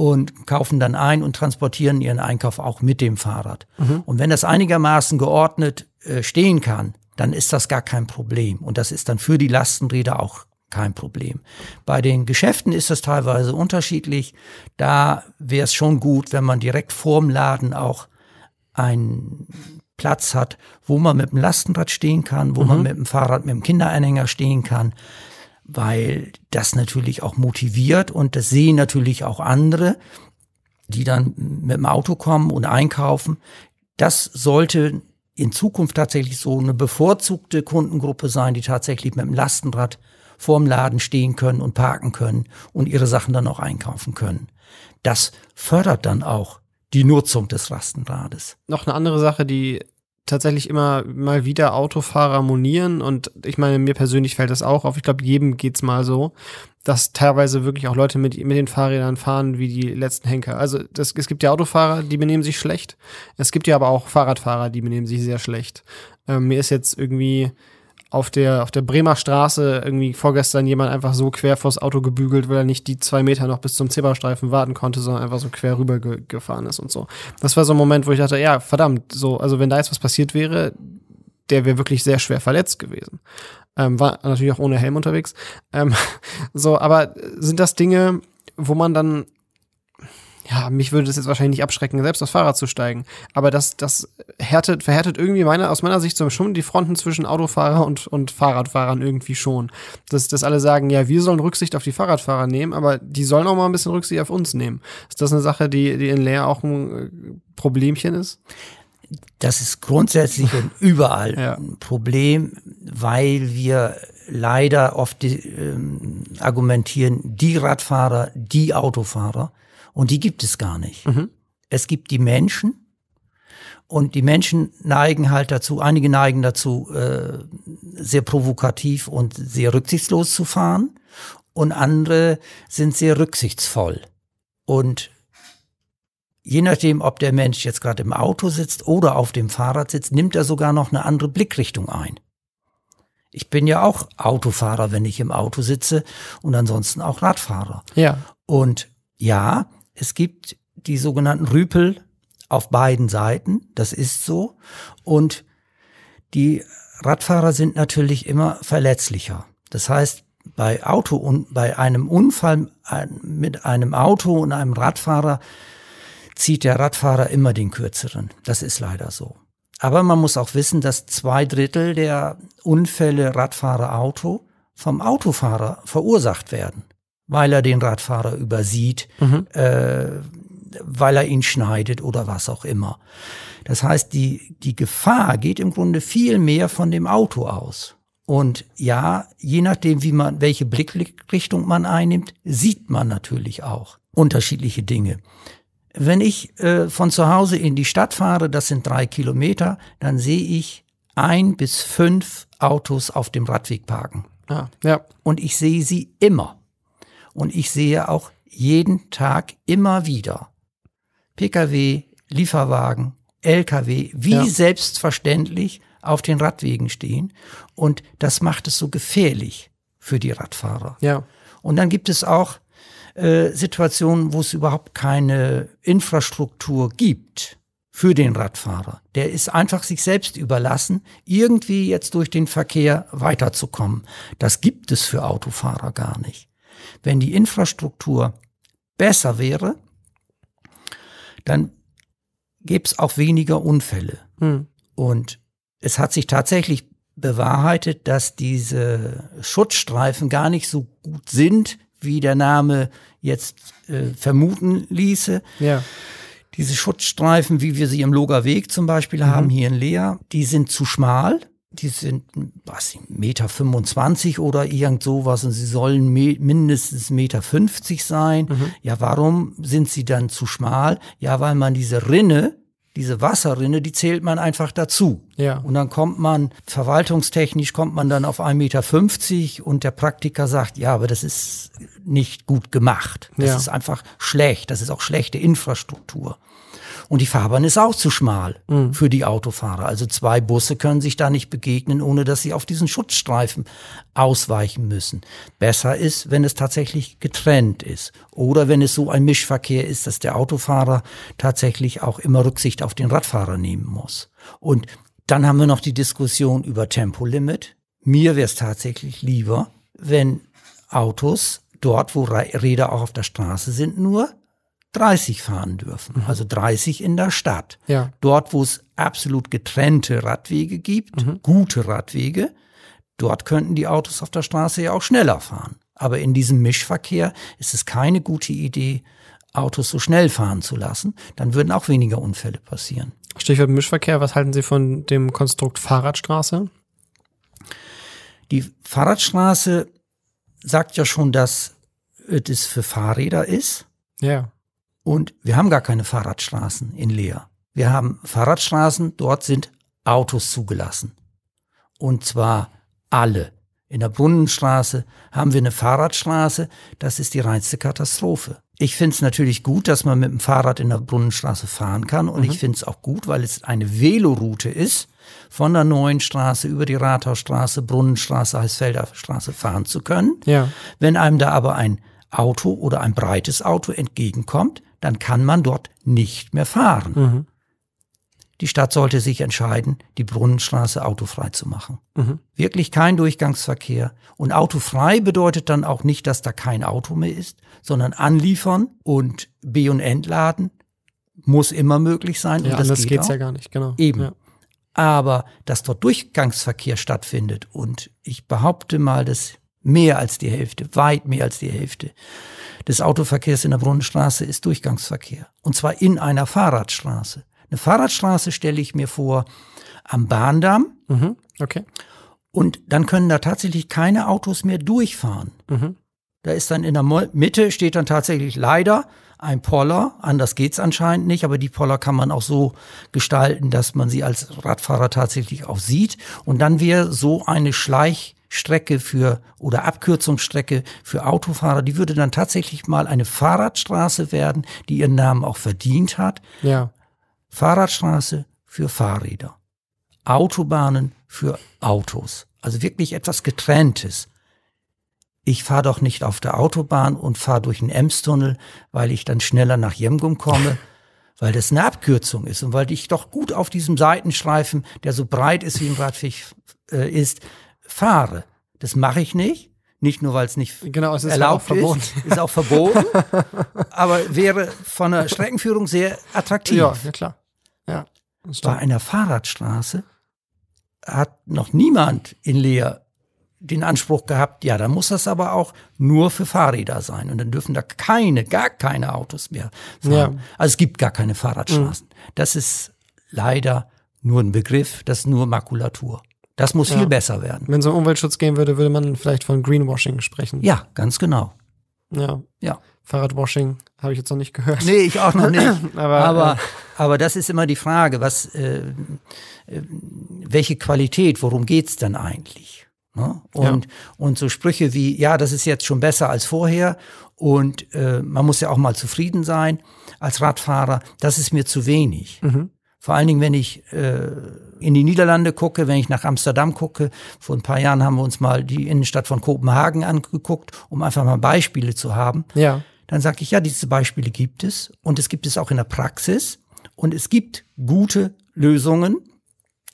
und kaufen dann ein und transportieren ihren Einkauf auch mit dem Fahrrad. Und wenn das einigermaßen geordnet äh, stehen kann, dann ist das gar kein Problem. Und das ist dann für die Lastenräder auch kein Problem. Bei den Geschäften ist das teilweise unterschiedlich. Da wäre es schon gut, wenn man direkt vorm Laden auch einen Platz hat, wo man mit dem Lastenrad stehen kann, wo man mit dem Fahrrad, mit dem Kinderanhänger stehen kann, weil das natürlich auch motiviert und das sehen natürlich auch andere, die dann mit dem Auto kommen und einkaufen. Das sollte in Zukunft tatsächlich so eine bevorzugte Kundengruppe sein, die tatsächlich mit dem Lastenrad vorm Laden stehen können und parken können und ihre Sachen dann auch einkaufen können. Das fördert dann auch die Nutzung des Lastenrades. noch eine andere Sache, die tatsächlich immer mal wieder Autofahrer monieren und ich meine, mir persönlich fällt das auch auf. Ich glaube, jedem geht's mal so, dass teilweise wirklich auch Leute mit, mit den Fahrrädern fahren wie die letzten Henker. Also das, es gibt ja Autofahrer, die benehmen sich schlecht. Es gibt ja aber auch Fahrradfahrer, die benehmen sich sehr schlecht. Ähm, mir ist jetzt irgendwie auf der, auf der Bremer Straße irgendwie vorgestern jemand einfach so quer vors Auto gebügelt, weil er nicht die zwei Meter noch bis zum Zebrastreifen warten konnte, sondern einfach so quer rüber ge gefahren ist und so. Das war so ein Moment, wo ich dachte, ja, verdammt, so, also wenn da jetzt was passiert wäre, der wäre wirklich sehr schwer verletzt gewesen. Ähm, war natürlich auch ohne Helm unterwegs. Ähm, *laughs* so, aber sind das Dinge, wo man dann ja, mich würde das jetzt wahrscheinlich nicht abschrecken, selbst aufs Fahrrad zu steigen. Aber das, das härtet, verhärtet irgendwie meiner, aus meiner Sicht so schon die Fronten zwischen Autofahrer und, und Fahrradfahrern irgendwie schon. Dass, dass alle sagen, ja, wir sollen Rücksicht auf die Fahrradfahrer nehmen, aber die sollen auch mal ein bisschen Rücksicht auf uns nehmen. Ist das eine Sache, die, die in Leer auch ein äh, Problemchen ist? Das ist grundsätzlich und *laughs* überall Ja. ein Problem, weil wir leider oft ähm, argumentieren, die Radfahrer, die Autofahrer, und die gibt es gar nicht. Es gibt die Menschen und die Menschen neigen halt dazu, einige neigen dazu, äh, sehr provokativ und sehr rücksichtslos zu fahren und andere sind sehr rücksichtsvoll. Und je nachdem, ob der Mensch jetzt gerade im Auto sitzt oder auf dem Fahrrad sitzt, nimmt er sogar noch eine andere Blickrichtung ein. Ich bin ja auch Autofahrer, wenn ich im Auto sitze und ansonsten auch Radfahrer. Ja. Und ja, es gibt die sogenannten Rüpel auf beiden Seiten, das ist so. Und die Radfahrer sind natürlich immer verletzlicher. Das heißt, bei Auto und bei einem Unfall mit einem Auto und einem Radfahrer zieht der Radfahrer immer den kürzeren. Das ist leider so. Aber man muss auch wissen, dass zwei Drittel der Unfälle Radfahrer-Auto vom Autofahrer verursacht werden, weil er den Radfahrer übersieht, äh, weil er ihn schneidet oder was auch immer. Das heißt, die, die Gefahr geht im Grunde viel mehr von dem Auto aus. Und ja, je nachdem, wie man, welche Blickrichtung man einnimmt, sieht man natürlich auch unterschiedliche Dinge. Wenn ich äh, von zu Hause in die Stadt fahre, das sind drei Kilometer, dann sehe ich ein bis fünf Autos auf dem Radweg parken. Ah, ja. Und ich sehe sie immer. Und ich sehe auch jeden Tag immer wieder Pkw, Lieferwagen, Lkw, wie Ja. selbstverständlich auf den Radwegen stehen. Und das macht es so gefährlich für die Radfahrer. Ja. Und dann gibt es auch äh, Situationen, wo es überhaupt keine Infrastruktur gibt für den Radfahrer. Der ist einfach sich selbst überlassen, irgendwie jetzt durch den Verkehr weiterzukommen. Das gibt es für Autofahrer gar nicht. Wenn die Infrastruktur besser wäre, dann gäbe es auch weniger Unfälle. Hm. Und es hat sich tatsächlich bewahrheitet, dass diese Schutzstreifen gar nicht so gut sind, wie der Name jetzt äh, vermuten ließe. Ja. Diese Schutzstreifen, wie wir sie im Loger Weg zum Beispiel haben, hier in Leer, die sind zu schmal. Die sind, was, Meter 25 oder irgend sowas und sie sollen me mindestens Meter 50 sein. Ja, warum sind sie dann zu schmal? Ja, weil man diese Rinne, diese Wasserrinne, die zählt man einfach dazu. Ja. Und dann kommt man, verwaltungstechnisch kommt man dann auf 1,50 Meter und der Praktiker sagt, ja, aber das ist nicht gut gemacht. Das Ja. ist einfach schlecht. Das ist auch schlechte Infrastruktur. Und die Fahrbahn ist auch zu schmal für die Autofahrer. Also zwei Busse können sich da nicht begegnen, ohne dass sie auf diesen Schutzstreifen ausweichen müssen. Besser ist, wenn es tatsächlich getrennt ist. Oder wenn es so ein Mischverkehr ist, dass der Autofahrer tatsächlich auch immer Rücksicht auf den Radfahrer nehmen muss. Und dann haben wir noch die Diskussion über Tempolimit. Mir wäre es tatsächlich lieber, wenn Autos dort, wo Räder auch auf der Straße sind, nur 30 fahren dürfen. Also 30 in der Stadt. Ja. Dort, wo es absolut getrennte Radwege gibt, gute Radwege, dort könnten die Autos auf der Straße ja auch schneller fahren. Aber in diesem Mischverkehr ist es keine gute Idee, Autos so schnell fahren zu lassen. Dann würden auch weniger Unfälle passieren. Stichwort Mischverkehr, was halten Sie von dem Konstrukt Fahrradstraße? Die Fahrradstraße sagt ja schon, dass es für Fahrräder ist. Ja. Und wir haben gar keine Fahrradstraßen in Leer. Wir haben Fahrradstraßen, dort sind Autos zugelassen. Und zwar alle. In der Brunnenstraße haben wir eine Fahrradstraße, das ist die reinste Katastrophe. Ich finde es natürlich gut, dass man mit dem Fahrrad in der Brunnenstraße fahren kann und ich finde es auch gut, weil es eine Veloroute ist, von der Neuen Straße über die Rathausstraße, Brunnenstraße, Heißfelder Straße fahren zu können. Ja. Wenn einem da aber ein Auto oder ein breites Auto entgegenkommt, dann kann man dort nicht mehr fahren. Die Stadt sollte sich entscheiden, die Brunnenstraße autofrei zu machen. Wirklich kein Durchgangsverkehr. Und autofrei bedeutet dann auch nicht, dass da kein Auto mehr ist, sondern anliefern und B- und Entladen muss immer möglich sein. Ja, und das anders geht geht's auch. ja gar nicht, genau. Eben. Ja. Aber dass dort Durchgangsverkehr stattfindet und ich behaupte mal, dass mehr als die Hälfte, weit mehr als die Hälfte des Autoverkehrs in der Brunnenstraße ist Durchgangsverkehr. Und zwar in einer Fahrradstraße. Eine Fahrradstraße stelle ich mir vor am Bahndamm Mhm. Okay. und dann können da tatsächlich keine Autos mehr durchfahren. Mhm. Da ist dann in der Mo- Mitte steht dann tatsächlich leider ein Poller. Anders geht's anscheinend nicht, aber die Poller kann man auch so gestalten, dass man sie als Radfahrer tatsächlich auch sieht. Und dann wäre so eine Schleichstrecke für oder Abkürzungsstrecke für Autofahrer, die würde dann tatsächlich mal eine Fahrradstraße werden, die ihren Namen auch verdient hat. Ja. Fahrradstraße für Fahrräder. Autobahnen für Autos. Also wirklich etwas Getrenntes. Ich fahre doch nicht auf der Autobahn und fahre durch den Emstunnel, weil ich dann schneller nach Jemgum komme, *laughs* weil das eine Abkürzung ist und weil ich doch gut auf diesem Seitenstreifen, der so breit ist wie ein Radweg äh, ist, fahre. Das mache ich nicht. Nicht nur, weil es nicht Genau, es ist erlaubt auch verboten. ist, ist auch verboten, *laughs* aber wäre von der Streckenführung sehr attraktiv. Ja, ja klar. Ja. Bei einer Fahrradstraße hat noch niemand in Leer den Anspruch gehabt, ja, dann muss das aber auch nur für Fahrräder sein. Und dann dürfen da keine, gar keine Autos mehr fahren. Ja. Mhm. Also es gibt gar keine Fahrradstraßen. Das ist leider nur ein Begriff, das ist nur Makulatur. Das muss Ja. viel besser werden. Wenn es um Umweltschutz gehen würde, würde man vielleicht von Greenwashing sprechen. Ja, ganz genau. Ja. Ja. Fahrradwashing habe ich jetzt noch nicht gehört. Nee, ich auch noch nicht. *laughs* Aber, aber, äh, aber das ist immer die Frage, was, äh, äh, welche Qualität, worum geht's denn eigentlich? Ne? Und, und so Sprüche wie, ja, das ist jetzt schon besser als vorher und äh, man muss ja auch mal zufrieden sein als Radfahrer, das ist mir zu wenig. Vor allen Dingen, wenn ich äh, in die Niederlande gucke, wenn ich nach Amsterdam gucke. Vor ein paar Jahren haben wir uns mal die Innenstadt von Kopenhagen angeguckt, um einfach mal Beispiele zu haben Ja. dann sage ich, ja, diese Beispiele gibt es und es gibt es auch in der Praxis und es gibt gute Lösungen.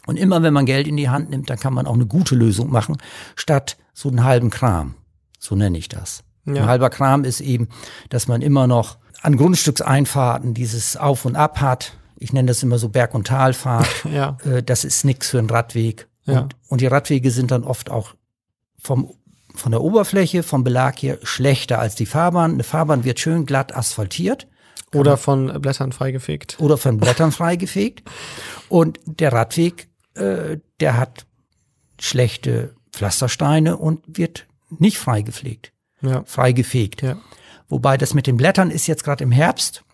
Und immer wenn man Geld in die Hand nimmt, dann kann man auch eine gute Lösung machen, statt so einen halben Kram. So nenne ich das. Ja. Ein halber Kram ist eben, dass man immer noch an Grundstückseinfahrten dieses Auf und Ab hat. Ich nenne das immer so Berg- und Talfahrt. *laughs* Ja. Äh, das ist nix für einen Radweg. Ja. Und, und die Radwege sind dann oft auch vom, von der Oberfläche, vom Belag her schlechter als die Fahrbahn. Eine Fahrbahn wird schön glatt asphaltiert Oder von Blättern freigefegt. oder von Blättern freigefegt. Und der Radweg, äh, der hat schlechte Pflastersteine und wird nicht freigepflegt, Ja. freigefegt. Ja. Wobei das mit den Blättern ist jetzt gerade im Herbst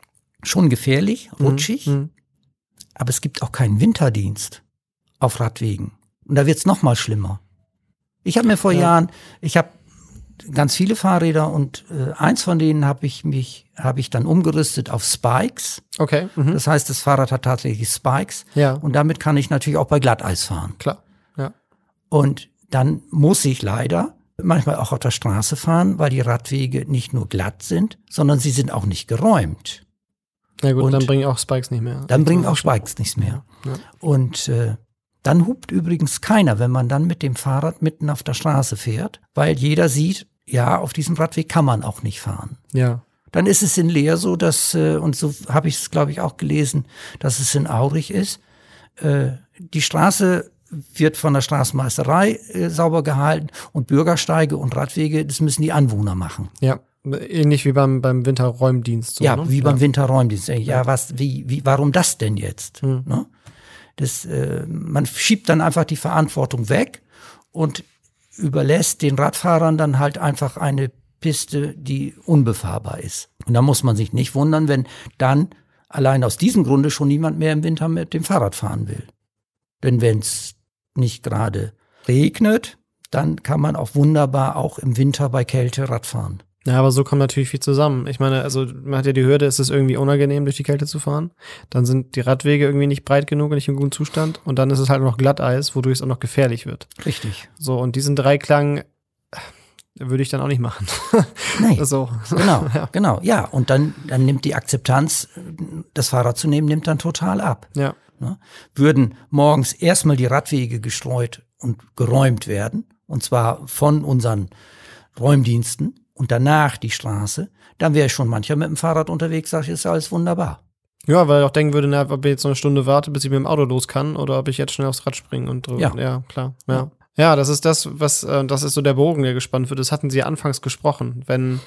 schon gefährlich, rutschig. Mhm. Aber es gibt auch keinen Winterdienst auf Radwegen. Und da wird's noch mal schlimmer. Ich habe mir vor Ja. Jahren, ich habe ganz viele Fahrräder und äh, eins von denen habe ich mich, habe ich dann umgerüstet auf Spikes. Okay. Mhm. Das heißt, das Fahrrad hat tatsächlich Spikes. Ja. Und damit kann ich natürlich auch bei Glatteis fahren. Klar. Ja. Und dann muss ich leider manchmal auch auf der Straße fahren, weil die Radwege nicht nur glatt sind, sondern sie sind auch nicht geräumt. Na gut, Und- dann bringen auch Spikes nicht mehr. Dann bringen auch Spikes nichts mehr. Und äh, dann hupt übrigens keiner, wenn man dann mit dem Fahrrad mitten auf der Straße fährt, weil jeder sieht, ja, auf diesem Radweg kann man auch nicht fahren. Ja. Dann ist es in Leer so, dass, äh, und so habe ich es, glaube ich, auch gelesen, dass es in Aurich ist. Äh, die Straße wird von der Straßenmeisterei äh, sauber gehalten und Bürgersteige und Radwege, das müssen die Anwohner machen. Ja. Ähnlich wie beim, beim Winterräumdienst. So, ja, ne? wie beim Winterräumdienst. Ja, was, wie, wie, warum das denn jetzt? Hm. Ne? Das, äh, man schiebt dann einfach die Verantwortung weg und überlässt den Radfahrern dann halt einfach eine Piste, die unbefahrbar ist. Und da muss man sich nicht wundern, wenn dann allein aus diesem Grunde schon niemand mehr im Winter mit dem Fahrrad fahren will. Denn wenn es nicht gerade regnet, dann kann man auch wunderbar auch im Winter bei Kälte Rad fahren. Ja, aber so kommt natürlich viel zusammen. Ich meine, also man hat ja die Hürde, es ist irgendwie unangenehm, durch die Kälte zu fahren. Dann sind die Radwege irgendwie nicht breit genug und nicht im guten Zustand. Und dann ist es halt noch Glatteis, wodurch es auch noch gefährlich wird. Richtig. So, und diesen Dreiklang äh, würde ich dann auch nicht machen. *laughs* Nee. so. Genau, *laughs* genau. Ja, und dann, dann nimmt die Akzeptanz, das Fahrrad zu nehmen, nimmt dann total ab. Ja. Ne? Würden morgens erstmal die Radwege gestreut und geräumt werden, und zwar von unseren Räumdiensten und danach die Straße, dann wäre schon mancher mit dem Fahrrad unterwegs, sagt, ist alles wunderbar. Ja, weil ich auch denken würde, na, ob ich jetzt noch eine Stunde warte, bis ich mit dem Auto los kann, oder ob ich jetzt schnell aufs Rad springe und drüber. Ja. ja, klar. Ja. ja, das ist das, was, äh, das ist so der Bogen, der gespannt wird. Das hatten Sie ja anfangs gesprochen. Wenn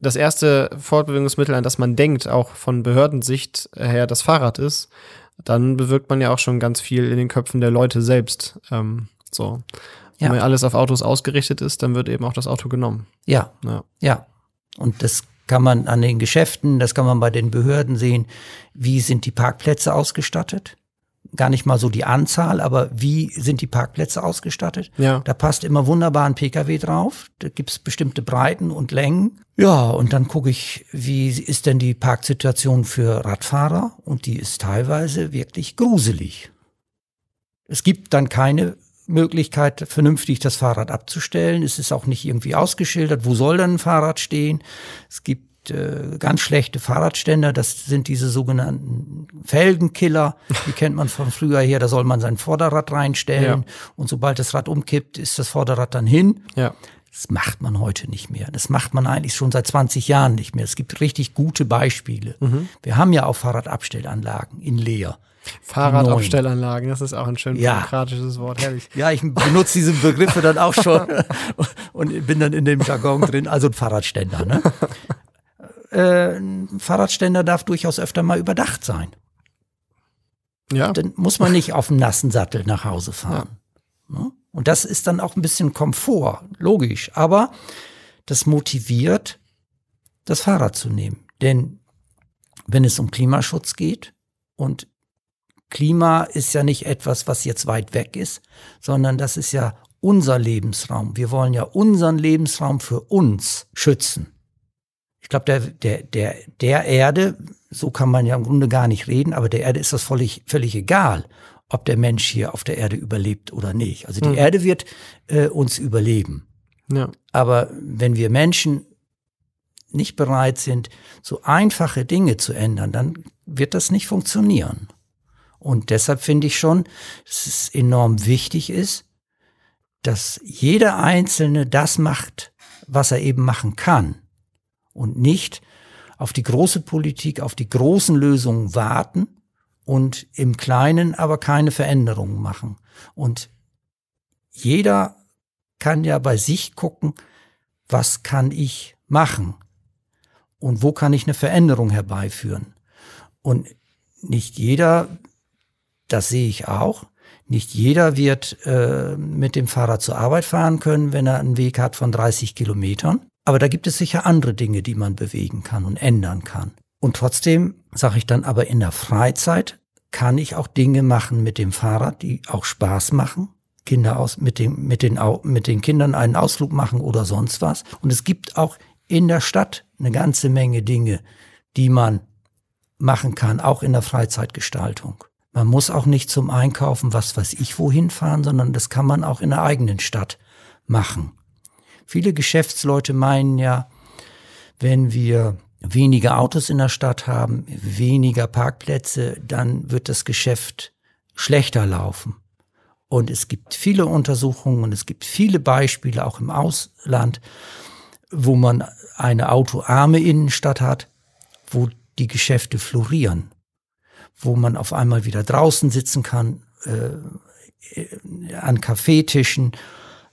das erste Fortbewegungsmittel, an das man denkt, auch von Behördensicht her das Fahrrad ist, dann bewirkt man ja auch schon ganz viel in den Köpfen der Leute selbst. Ähm, so. Ja. Wenn alles auf Autos ausgerichtet ist, dann wird eben auch das Auto genommen. Ja, Ja. ja. Und das kann man an den Geschäften, das kann man bei den Behörden sehen. Wie sind die Parkplätze ausgestattet? Gar nicht mal so die Anzahl, aber wie sind die Parkplätze ausgestattet? Ja. Da passt immer wunderbar ein Pkw drauf. Da gibt's bestimmte Breiten und Längen. Ja, und dann gucke ich, wie ist denn die Parksituation für Radfahrer? Und die ist teilweise wirklich gruselig. Es gibt dann keine Möglichkeit, vernünftig das Fahrrad abzustellen. Es ist auch nicht irgendwie ausgeschildert, wo soll denn ein Fahrrad stehen. Es gibt äh, ganz schlechte Fahrradständer, das sind diese sogenannten Felgenkiller, die kennt man von früher her, da soll man sein Vorderrad reinstellen Ja. und sobald das Rad umkippt, ist das Vorderrad dann hin. Ja. Das macht man heute nicht mehr. Das macht man eigentlich schon seit 20 Jahren nicht mehr. Es gibt richtig gute Beispiele. Wir haben ja auch Fahrradabstellanlagen in Leer. Fahrradabstellanlagen, das ist auch ein schön Ja. demokratisches Wort, herrlich. Ja, ich benutze diese Begriffe dann auch schon *laughs* und bin dann in dem Jargon drin. Also ein Fahrradständer. Ne? Äh, ein Fahrradständer darf durchaus öfter mal überdacht sein. Ja. Dann muss man nicht auf dem nassen Sattel nach Hause fahren. Ne? Und das ist dann auch ein bisschen Komfort, logisch. Aber das motiviert, das Fahrrad zu nehmen. Denn wenn es um Klimaschutz geht und Klima ist ja nicht etwas, was jetzt weit weg ist, sondern das ist ja unser Lebensraum. Wir wollen ja unseren Lebensraum für uns schützen. Ich glaube, der, der, der, der Erde, so kann man ja im Grunde gar nicht reden, aber der Erde ist das völlig, völlig egal, ob der Mensch hier auf der Erde überlebt oder nicht. Also die mhm. Erde wird äh, uns überleben. Ja. Aber wenn wir Menschen nicht bereit sind, so einfache Dinge zu ändern, dann wird das nicht funktionieren. Und deshalb finde ich schon, dass es enorm wichtig ist, dass jeder Einzelne das macht, was er eben machen kann und nicht auf die große Politik, auf die großen Lösungen warten und im Kleinen aber keine Veränderungen machen. Und jeder kann ja bei sich gucken, was kann ich machen und wo kann ich eine Veränderung herbeiführen. Und nicht jeder, das sehe ich auch, nicht jeder wird äh, mit dem Fahrrad zur Arbeit fahren können, wenn er einen Weg hat von 30 Kilometern. Aber da gibt es sicher andere Dinge, die man bewegen kann und ändern kann. Und trotzdem sage ich dann aber in der Freizeit kann ich auch Dinge machen mit dem Fahrrad, die auch Spaß machen. Kinder aus, mit, dem, mit, den, mit den Kindern einen Ausflug machen oder sonst was. Und es gibt auch in der Stadt eine ganze Menge Dinge, die man machen kann, auch in der Freizeitgestaltung. Man muss auch nicht zum Einkaufen was weiß ich wohin fahren, sondern das kann man auch in der eigenen Stadt machen. Viele Geschäftsleute meinen ja, wenn wir weniger Autos in der Stadt haben, weniger Parkplätze, dann wird das Geschäft schlechter laufen. Und es gibt viele Untersuchungen und es gibt viele Beispiele auch im Ausland, wo man eine autoarme Innenstadt hat, wo die Geschäfte florieren wo man auf einmal wieder draußen sitzen kann, äh, an Kaffeetischen,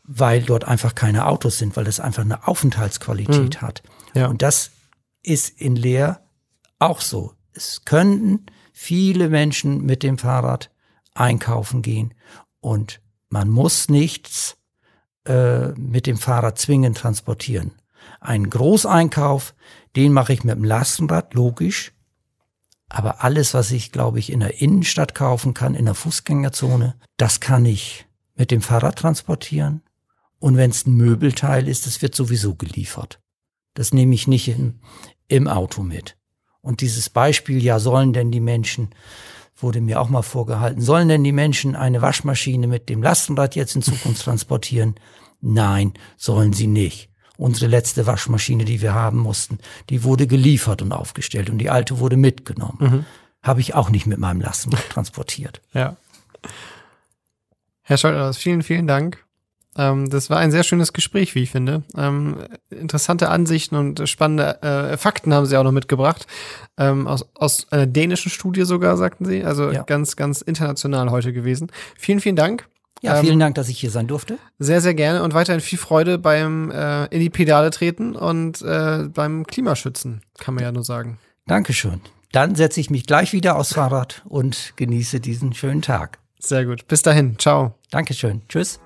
weil dort einfach keine Autos sind, weil das einfach eine Aufenthaltsqualität mhm. hat. Ja. Und das ist in Leer auch so. Es könnten viele Menschen mit dem Fahrrad einkaufen gehen und man muss nichts äh, mit dem Fahrrad zwingend transportieren. Ein Großeinkauf, den mache ich mit dem Lastenrad, logisch. Aber alles, was ich, glaube ich, in der Innenstadt kaufen kann, in der Fußgängerzone, das kann ich mit dem Fahrrad transportieren. Und wenn es ein Möbelteil ist, das wird sowieso geliefert. Das nehme ich nicht in, im Auto mit. Und dieses Beispiel, ja, sollen denn die Menschen, wurde mir auch mal vorgehalten, sollen denn die Menschen eine Waschmaschine mit dem Lastenrad jetzt in Zukunft *laughs* transportieren? Nein, sollen sie nicht. Unsere letzte Waschmaschine, die wir haben mussten, die wurde geliefert und aufgestellt und die alte wurde mitgenommen. Mhm. Habe ich auch nicht mit meinem Lasten *laughs* transportiert. Ja. Herr Scholters, vielen, vielen Dank. Ähm, das war ein sehr schönes Gespräch, wie ich finde. Ähm, interessante Ansichten und spannende äh, Fakten haben Sie auch noch mitgebracht. Ähm, aus, aus einer dänischen Studie sogar, sagten Sie. Also ja. ganz, ganz international heute gewesen. Vielen, vielen Dank. Ja, vielen ähm, Dank, dass ich hier sein durfte. Sehr, sehr gerne und weiterhin viel Freude beim äh, in die Pedale treten und äh, beim Klimaschützen, kann man ja nur sagen. Dankeschön. Dann setze ich mich gleich wieder aufs Fahrrad und genieße diesen schönen Tag. Sehr gut. Bis dahin. Ciao. Dankeschön. Tschüss.